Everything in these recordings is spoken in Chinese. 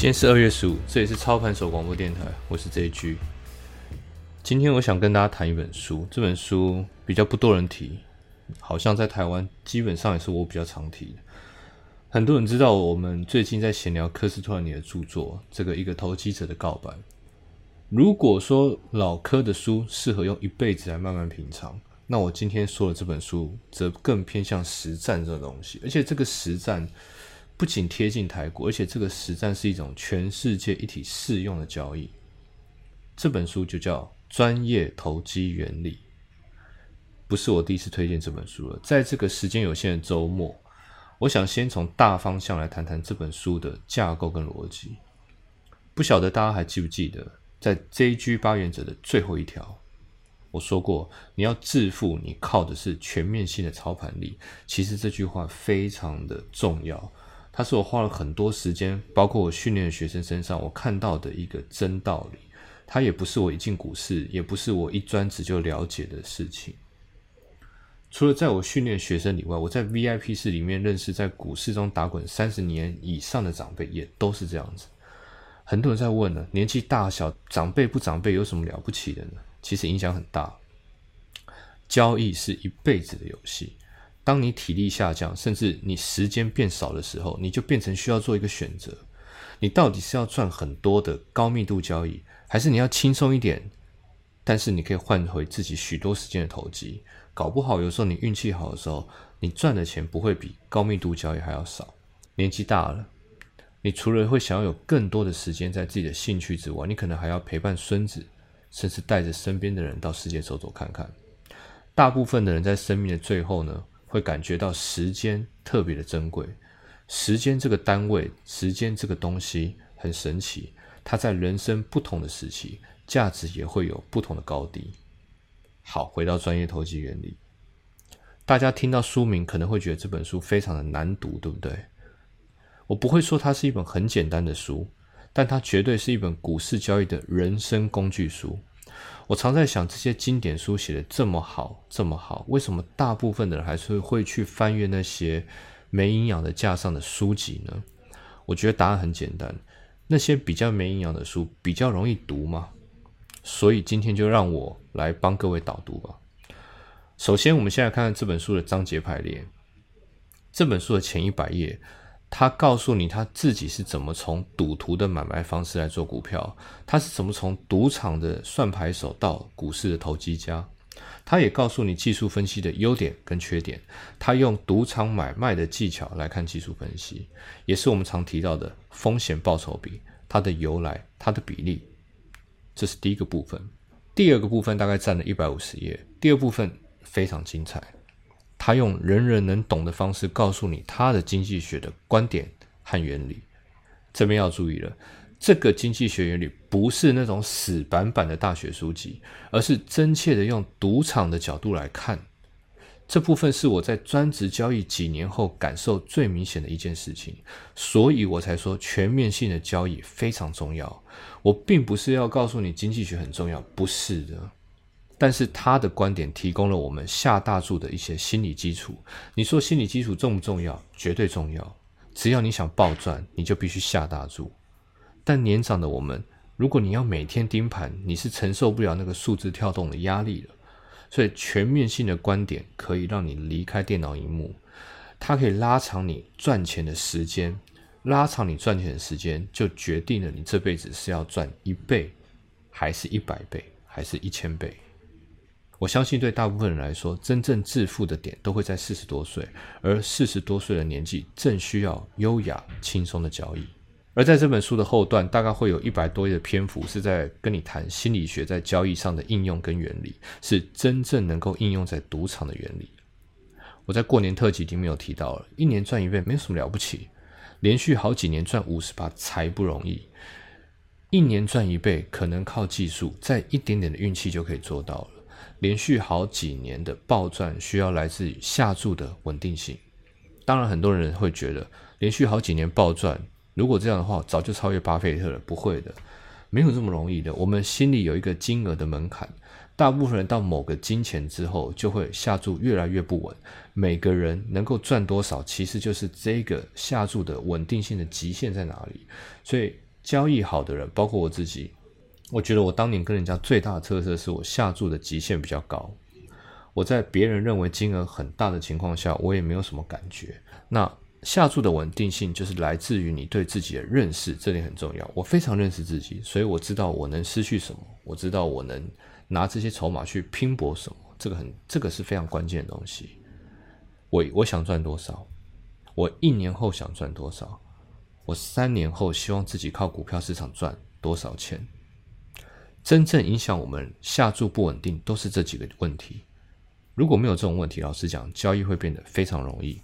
今天是二月十五，这里是操盘手广播电台，我是 JG。今天我想跟大家谈一本书，这本书比较不多人提，好像在台湾基本上也是我比较常提的。很多人知道我们最近在闲聊科斯托尼的著作，这个一个投机者的告白。如果说老科的书适合用一辈子来慢慢品尝，那我今天说的这本书则更偏向实战这个东西，而且这个实战。不仅贴近台股，而且这个实战是一种全世界一体适用的交易。这本书就叫《专业投机原理》，不是我第一次推荐这本书了。在这个时间有限的周末，我想先从大方向来谈谈这本书的架构跟逻辑。不晓得大家还记不记得，在 JG 八原则的最后一条，我说过，你要致富，你靠的是全面性的操盘力。其实这句话非常的重要。它是我花了很多时间，包括我训练的学生身上，我看到的一个真道理。它也不是我一进股市，也不是我一专职就了解的事情。除了在我训练学生以外，我在 VIP 室里面认识在股市中打滚三十年以上的长辈，也都是这样子。很多人在问呢，年纪大小长辈不长辈有什么了不起的呢？其实影响很大。交易是一辈子的游戏。当你体力下降，甚至你时间变少的时候，你就变成需要做一个选择：你到底是要赚很多的高密度交易，还是你要轻松一点，但是你可以换回自己许多时间的投机？搞不好有时候你运气好的时候，你赚的钱不会比高密度交易还要少。年纪大了，你除了会想要有更多的时间在自己的兴趣之外，你可能还要陪伴孙子，甚至带着身边的人到世界走走看看。大部分的人在生命的最后呢？会感觉到时间特别的珍贵，时间这个单位，时间这个东西很神奇，它在人生不同的时期，价值也会有不同的高低。好，回到专业投机原理，大家听到书名可能会觉得这本书非常的难读，对不对？我不会说它是一本很简单的书，但它绝对是一本股市交易的人生工具书。我常在想，这些经典书写的这么好，这么好，为什么大部分的人还是会去翻阅那些没营养的架上的书籍呢？我觉得答案很简单，那些比较没营养的书比较容易读嘛。所以今天就让我来帮各位导读吧。首先，我们现在看看这本书的章节排列。这本书的前一百页。他告诉你他自己是怎么从赌徒的买卖方式来做股票，他是怎么从赌场的算牌手到股市的投机家。他也告诉你技术分析的优点跟缺点。他用赌场买卖的技巧来看技术分析，也是我们常提到的风险报酬比，它的由来，它的比例。这是第一个部分。第二个部分大概占了一百五十页。第二部分非常精彩。他用人人能懂的方式告诉你他的经济学的观点和原理。这边要注意了，这个经济学原理不是那种死板板的大学书籍，而是真切的用赌场的角度来看。这部分是我在专职交易几年后感受最明显的一件事情，所以我才说全面性的交易非常重要。我并不是要告诉你经济学很重要，不是的。但是他的观点提供了我们下大注的一些心理基础。你说心理基础重不重要？绝对重要。只要你想暴赚，你就必须下大注。但年长的我们，如果你要每天盯盘，你是承受不了那个数字跳动的压力了。所以全面性的观点可以让你离开电脑荧幕，它可以拉长你赚钱的时间，拉长你赚钱的时间，就决定了你这辈子是要赚一倍，还是一百倍，还是一千倍。我相信，对大部分人来说，真正致富的点都会在四十多岁，而四十多岁的年纪正需要优雅、轻松的交易。而在这本书的后段，大概会有一百多页的篇幅是在跟你谈心理学在交易上的应用跟原理，是真正能够应用在赌场的原理。我在过年特辑里面有提到了，一年赚一倍没有什么了不起，连续好几年赚五十八才不容易。一年赚一倍，可能靠技术，再一点点的运气就可以做到了。连续好几年的暴赚，需要来自于下注的稳定性。当然，很多人会觉得连续好几年暴赚，如果这样的话，早就超越巴菲特了。不会的，没有这么容易的。我们心里有一个金额的门槛，大部分人到某个金钱之后，就会下注越来越不稳。每个人能够赚多少，其实就是这个下注的稳定性的极限在哪里。所以，交易好的人，包括我自己，我觉得我当年跟人家最大的特色是我下注的极限比较高。我在别人认为金额很大的情况下，我也没有什么感觉。那下注的稳定性就是来自于你对自己的认识，这点很重要。我非常认识自己，所以我知道我能失去什么，我知道我能拿这些筹码去拼搏什么。这个很，这个是非常关键的东西。我我想赚多少？我一年后想赚多少？我三年后希望自己靠股票市场赚多少钱？真正影响我们下注不稳定，都是这几个问题。如果没有这种问题，老实讲，交易会变得非常容易。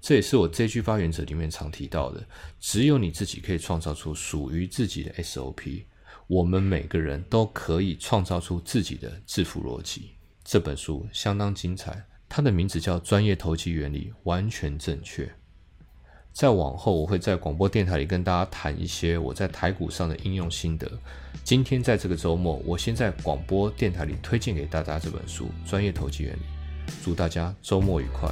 这也是我这句发原则里面常提到的：只有你自己可以创造出属于自己的 SOP。我们每个人都可以创造出自己的致富逻辑。这本书相当精彩，它的名字叫《专业投机原理》，完全正确。再往后，我会在广播电台里跟大家谈一些我在台股上的应用心得。今天在这个周末，我先在广播电台里推荐给大家这本书《专业投机原理》。祝大家周末愉快！